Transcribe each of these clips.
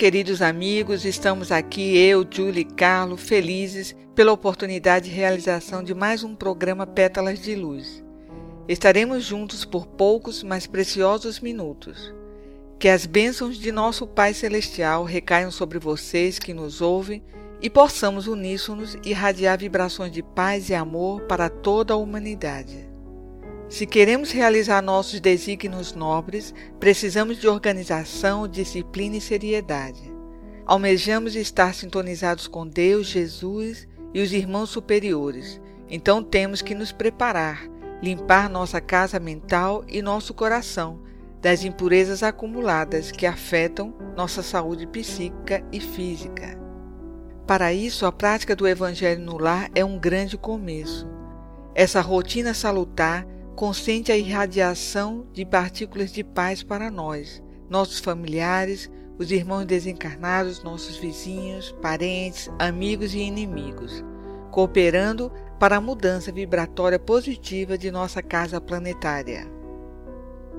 Queridos amigos, estamos aqui, eu, Julie e Carlo, felizes pela oportunidade de realização de mais um programa Pétalas de Luz. Estaremos juntos por poucos, mas preciosos minutos. Que as bênçãos de nosso Pai Celestial recaiam sobre vocês que nos ouvem e possamos uníssonos irradiar vibrações de paz e amor para toda a humanidade. Se queremos realizar nossos desígnios nobres, precisamos de organização, disciplina e seriedade. Almejamos estar sintonizados com Deus, Jesus e os irmãos superiores, então temos que nos preparar, limpar nossa casa mental e nosso coração das impurezas acumuladas que afetam nossa saúde psíquica e física. Para isso, a prática do Evangelho no lar é um grande começo. Essa rotina salutar consente a irradiação de partículas de paz para nós, nossos familiares, os irmãos desencarnados, nossos vizinhos, parentes, amigos e inimigos, cooperando para a mudança vibratória positiva de nossa casa planetária.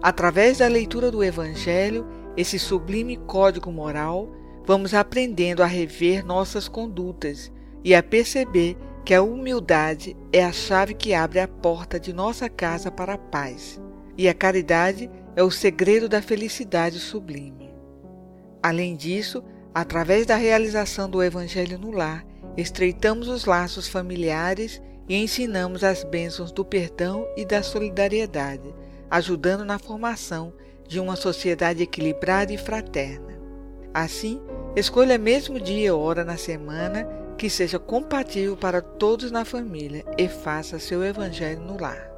Através da leitura do Evangelho, esse sublime código moral, vamos aprendendo a rever nossas condutas e a perceber que a humildade é a chave que abre a porta de nossa casa para a paz, e a caridade é o segredo da felicidade sublime. Além disso, através da realização do Evangelho no lar, estreitamos os laços familiares e ensinamos as bênçãos do perdão e da solidariedade, ajudando na formação de uma sociedade equilibrada e fraterna. Assim, escolha mesmo dia e hora na semana que seja compatível para todos na família e faça seu evangelho no lar.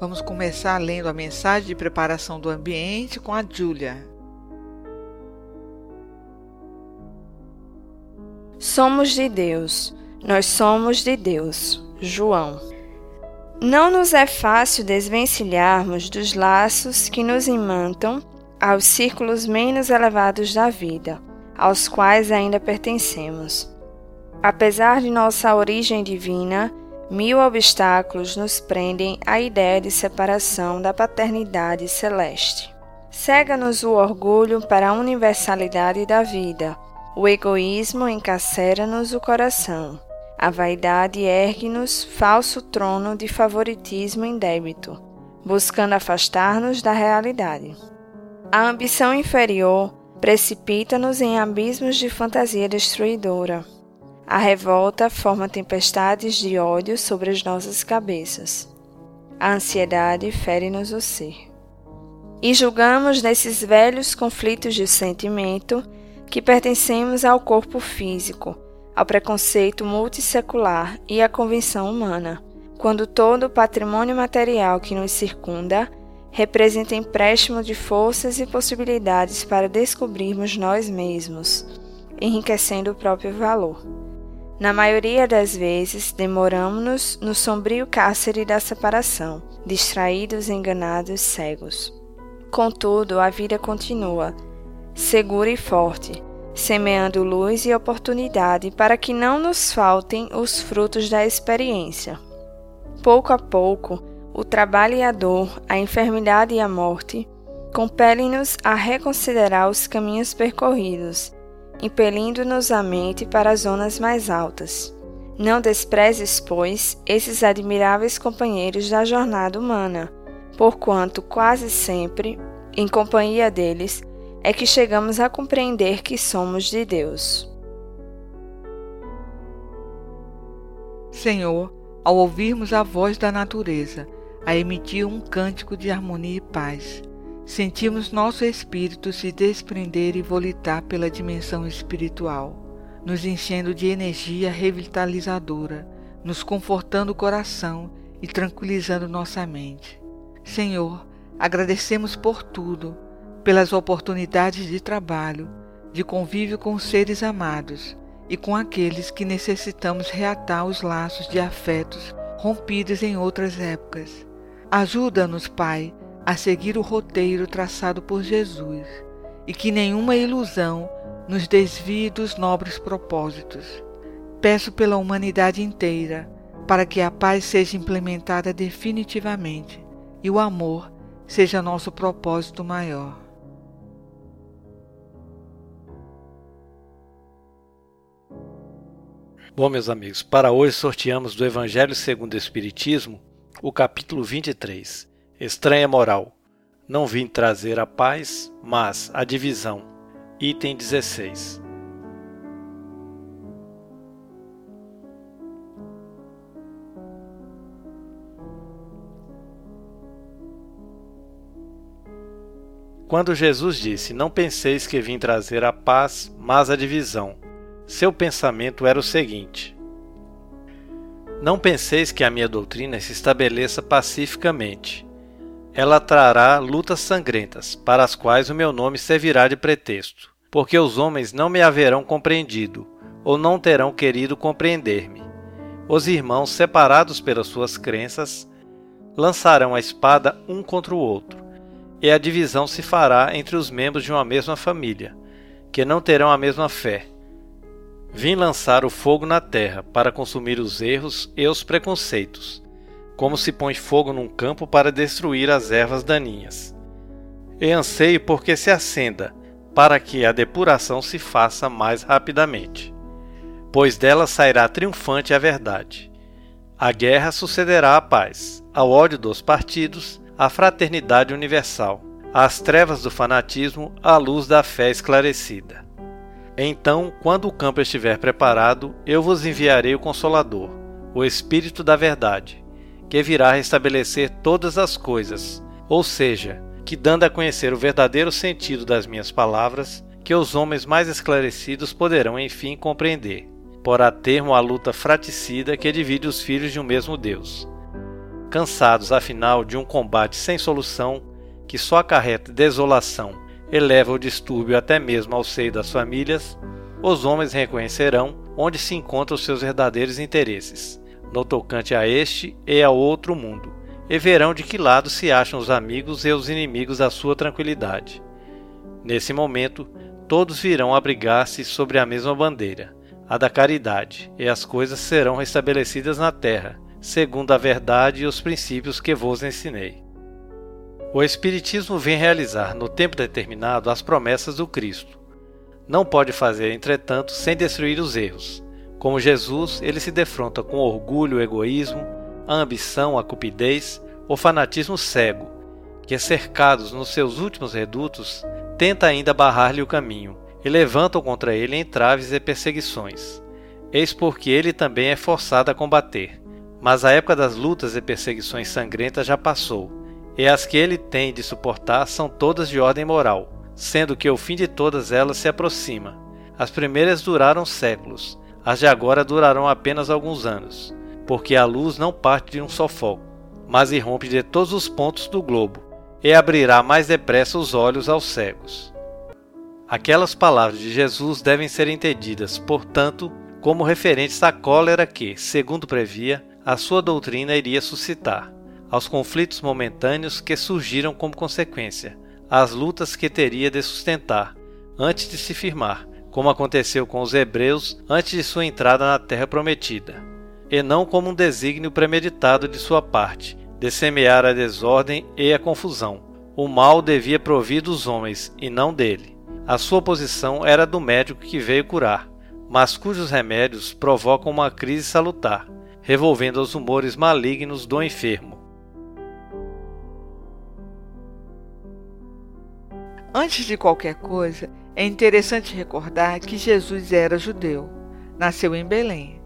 Vamos começar lendo a mensagem de preparação do ambiente com a Júlia. Somos de Deus, nós somos de Deus. João. Não nos é fácil desvencilharmos dos laços que nos imantam aos círculos menos elevados da vida, aos quais ainda pertencemos. Apesar de nossa origem divina, mil obstáculos nos prendem à ideia de separação da paternidade celeste. Cega-nos o orgulho para a universalidade da vida, o egoísmo encarcera-nos o coração, a vaidade ergue-nos falso trono de favoritismo indébito, buscando afastar-nos da realidade. A ambição inferior precipita-nos em abismos de fantasia destruidora a revolta forma tempestades de ódio sobre as nossas cabeças. A ansiedade fere-nos o ser. E julgamos nesses velhos conflitos de sentimento que pertencemos ao corpo físico, ao preconceito multissecular e à convenção humana, quando todo o patrimônio material que nos circunda representa empréstimo de forças e possibilidades para descobrirmos nós mesmos, enriquecendo o próprio valor. Na maioria das vezes, demoramos-nos no sombrio cárcere da separação, distraídos, enganados, cegos. Contudo, a vida continua, segura e forte, semeando luz e oportunidade para que não nos faltem os frutos da experiência. Pouco a pouco, o trabalho e a dor, a enfermidade e a morte compelem-nos a reconsiderar os caminhos percorridos impelindo-nos a mente para as zonas mais altas. Não desprezes, pois, esses admiráveis companheiros da jornada humana, porquanto quase sempre, em companhia deles, é que chegamos a compreender que somos de Deus. Senhor, ao ouvirmos a voz da natureza, a emitir um cântico de harmonia e paz, sentimos nosso espírito se desprender e volitar pela dimensão espiritual, nos enchendo de energia revitalizadora, nos confortando o coração e tranquilizando nossa mente. Senhor, agradecemos por tudo, pelas oportunidades de trabalho, de convívio com seres amados e com aqueles que necessitamos reatar os laços de afetos rompidos em outras épocas. Ajuda-nos, Pai, a seguir o roteiro traçado por Jesus e que nenhuma ilusão nos desvie dos nobres propósitos. Peço pela humanidade inteira para que a paz seja implementada definitivamente e o amor seja nosso propósito maior. Bom, meus amigos, para hoje sorteamos do Evangelho segundo o Espiritismo o capítulo 23, Estranha Moral. Não vim trazer a paz, mas a divisão. Item 16. Quando Jesus disse: Não penseis que vim trazer a paz, mas a divisão, seu pensamento era o seguinte: Não penseis que a minha doutrina se estabeleça pacificamente. Ela trará lutas sangrentas, para as quais o meu nome servirá de pretexto, porque os homens não me haverão compreendido, ou não terão querido compreender-me. Os irmãos, separados pelas suas crenças, lançarão a espada um contra o outro, e a divisão se fará entre os membros de uma mesma família, que não terão a mesma fé Vim lançar o fogo na terra para consumir os erros e os preconceitos, como se põe fogo num campo para destruir as ervas daninhas. E anseio porque se acenda, para que a depuração se faça mais rapidamente, pois dela sairá triunfante a verdade. A guerra sucederá à paz, ao ódio dos partidos, à fraternidade universal, às trevas do fanatismo, à luz da fé esclarecida. Então, quando o campo estiver preparado, eu vos enviarei o Consolador, o Espírito da Verdade, que virá restabelecer todas as coisas, ou seja, que dando a conhecer o verdadeiro sentido das minhas palavras, que os homens mais esclarecidos poderão enfim compreender. Porá termo à luta fraticida que divide os filhos de um mesmo Deus. Cansados, afinal, de um combate sem solução, que só acarreta desolação eleva o distúrbio até mesmo ao seio das famílias, os homens reconhecerão onde se encontram os seus verdadeiros interesses, no tocante a este e ao outro mundo, e verão de que lado se acham os amigos e os inimigos da sua tranquilidade. Nesse momento, todos virão abrigar-se sobre a mesma bandeira, a da caridade, e as coisas serão restabelecidas na terra, segundo a verdade e os princípios que vos ensinei. O Espiritismo vem realizar no tempo determinado as promessas do Cristo. Não pode fazer, entretanto, sem destruir os erros. Como Jesus, ele se defronta com orgulho, egoísmo, a ambição, a cupidez, o fanatismo cego, que, cercados nos seus últimos redutos, tenta ainda barrar-lhe o caminho e levantam contra ele entraves e perseguições. Eis porque ele também é forçado a combater. Mas a época das lutas e perseguições sangrentas já passou e as que ele tem de suportar são todas de ordem moral, sendo que o fim de todas elas se aproxima. As primeiras duraram séculos, as de agora durarão apenas alguns anos, porque a luz não parte de um só foco, mas irrompe de todos os pontos do globo, e abrirá mais depressa os olhos aos cegos. Aquelas palavras de Jesus devem ser entendidas, portanto, como referentes à cólera que, segundo previa, a sua doutrina iria suscitar aos conflitos momentâneos que surgiram como consequência, às lutas que teria de sustentar antes de se firmar, como aconteceu com os hebreus antes de sua entrada na terra prometida, e não como um desígnio premeditado de sua parte, de semear a desordem e a confusão. O mal devia provir dos homens e não dele. A sua posição era do médico que veio curar, mas cujos remédios provocam uma crise salutar, revolvendo os humores malignos do enfermo. Antes de qualquer coisa, é interessante recordar que Jesus era judeu, nasceu em Belém,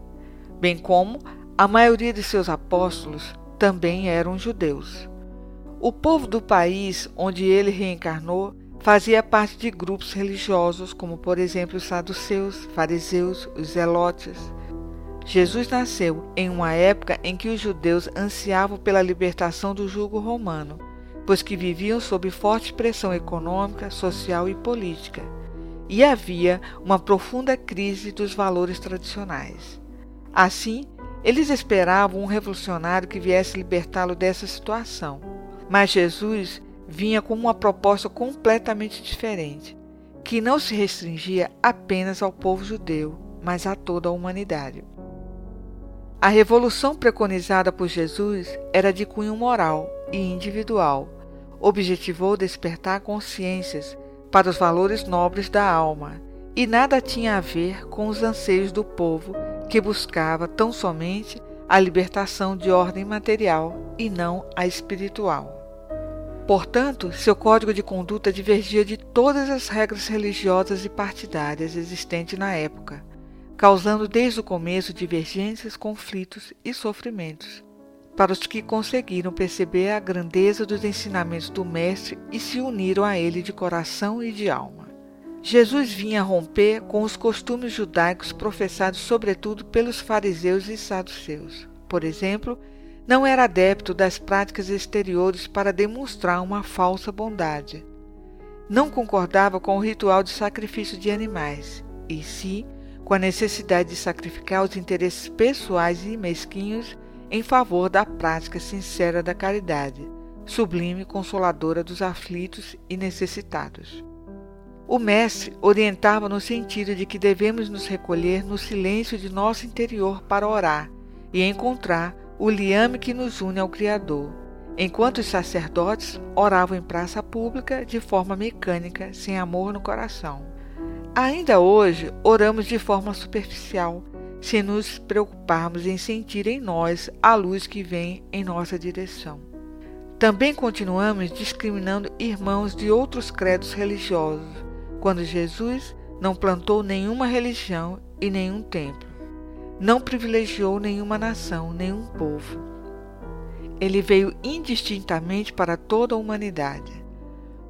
bem como a maioria de seus apóstolos também eram judeus. O povo do país onde ele reencarnou fazia parte de grupos religiosos, como por exemplo os saduceus, fariseus, os zelotes. Jesus nasceu em uma época em que os judeus ansiavam pela libertação do jugo romano pois que viviam sob forte pressão econômica, social e política, e havia uma profunda crise dos valores tradicionais. Assim, eles esperavam um revolucionário que viesse libertá-lo dessa situação. Mas Jesus vinha com uma proposta completamente diferente, que não se restringia apenas ao povo judeu, mas a toda a humanidade. A revolução preconizada por Jesus era de cunho moral e individual. Objetivou despertar consciências para os valores nobres da alma e nada tinha a ver com os anseios do povo que buscava tão somente a libertação de ordem material e não a espiritual. Portanto, seu código de conduta divergia de todas as regras religiosas e partidárias existentes na época, causando desde o começo divergências, conflitos e sofrimentos. Para os que conseguiram perceber a grandeza dos ensinamentos do Mestre e se uniram a ele de coração e de alma. Jesus vinha romper com os costumes judaicos professados sobretudo pelos fariseus e saduceus. Por exemplo, não era adepto das práticas exteriores para demonstrar uma falsa bondade. Não concordava com o ritual de sacrifício de animais, e sim com a necessidade de sacrificar os interesses pessoais e mesquinhos em favor da prática sincera da caridade, sublime consoladora dos aflitos e necessitados. O Mestre orientava no sentido de que devemos nos recolher no silêncio de nosso interior para orar e encontrar o liame que nos une ao Criador, enquanto os sacerdotes oravam em praça pública de forma mecânica, sem amor no coração. Ainda hoje, oramos de forma superficial, sem nos preocuparmos em sentir em nós a luz que vem em nossa direção. Também continuamos discriminando irmãos de outros credos religiosos, quando Jesus não plantou nenhuma religião e nenhum templo, não privilegiou nenhuma nação, nenhum povo. Ele veio indistintamente para toda a humanidade.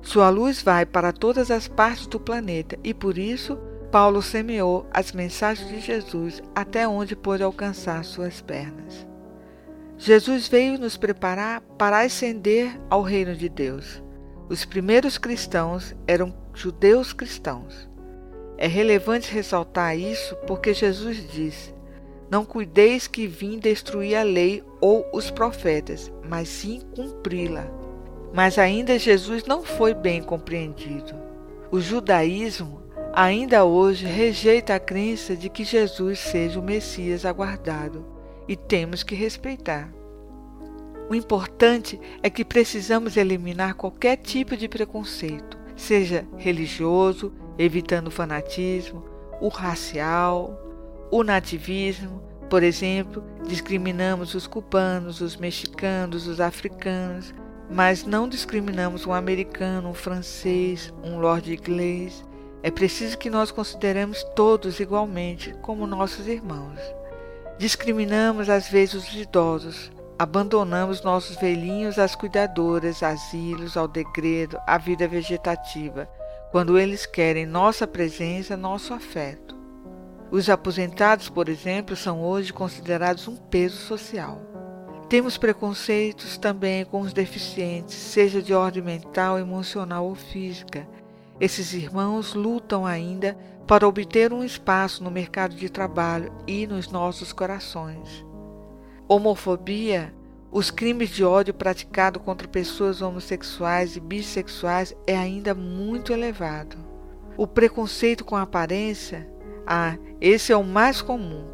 Sua luz vai para todas as partes do planeta e por isso Paulo semeou as mensagens de Jesus até onde pôde alcançar suas pernas. Jesus veio nos preparar para ascender ao reino de Deus. Os primeiros cristãos eram judeus cristãos. É relevante ressaltar isso porque Jesus disse: Não cuideis que vim destruir a lei ou os profetas, mas sim cumpri-la. Mas ainda Jesus não foi bem compreendido. O judaísmo ainda hoje rejeita a crença de que Jesus seja o Messias aguardado e temos que respeitar. O importante é que precisamos eliminar qualquer tipo de preconceito, seja religioso, evitando o fanatismo, o racial, o nativismo. Por exemplo, discriminamos os cubanos, os mexicanos, os africanos, mas não discriminamos um americano, um francês, um lord inglês. É preciso que nós consideremos todos igualmente como nossos irmãos. Discriminamos às vezes os idosos, Abandonamos nossos velhinhos às cuidadoras, asilos, ao degredo, à vida vegetativa, quando eles querem nossa presença, nosso afeto. Os aposentados, por exemplo, são hoje considerados um peso social. Temos preconceitos também com os deficientes, seja de ordem mental, emocional ou física. Esses irmãos lutam ainda para obter um espaço no mercado de trabalho e nos nossos corações homofobia, os crimes de ódio praticados contra pessoas homossexuais e bissexuais é ainda muito elevado. O preconceito com a aparência, ah, esse é o mais comum.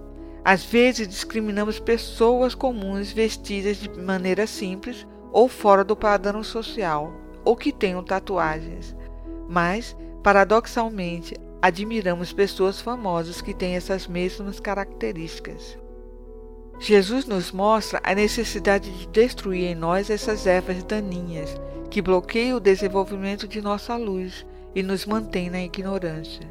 Às vezes discriminamos pessoas comuns vestidas de maneira simples ou fora do padrão social, ou que tenham tatuagens. Mas, paradoxalmente, admiramos pessoas famosas que têm essas mesmas características. Jesus nos mostra a necessidade de destruir em nós essas ervas daninhas que bloqueiam o desenvolvimento de nossa luz e nos mantêm na ignorância.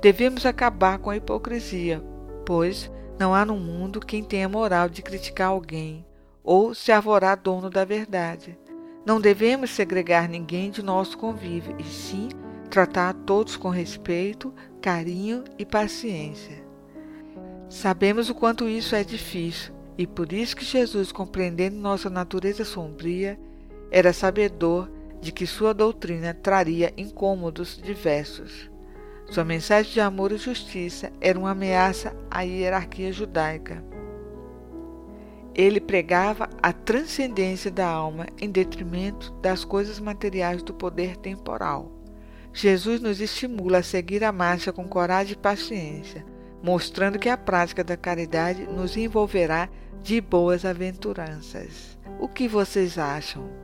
Devemos acabar com a hipocrisia, pois não há no mundo quem tenha moral de criticar alguém ou se arvorar dono da verdade. Não devemos segregar ninguém de nosso convívio, e sim tratar a todos com respeito, carinho e paciência. Sabemos o quanto isso é difícil e por isso que Jesus, compreendendo nossa natureza sombria, era sabedor de que sua doutrina traria incômodos diversos. Sua mensagem de amor e justiça era uma ameaça à hierarquia judaica. Ele pregava a transcendência da alma em detrimento das coisas materiais do poder temporal. Jesus nos estimula a seguir a marcha com coragem e paciência, mostrando que a prática da caridade nos envolverá de boas aventuranças. O que vocês acham?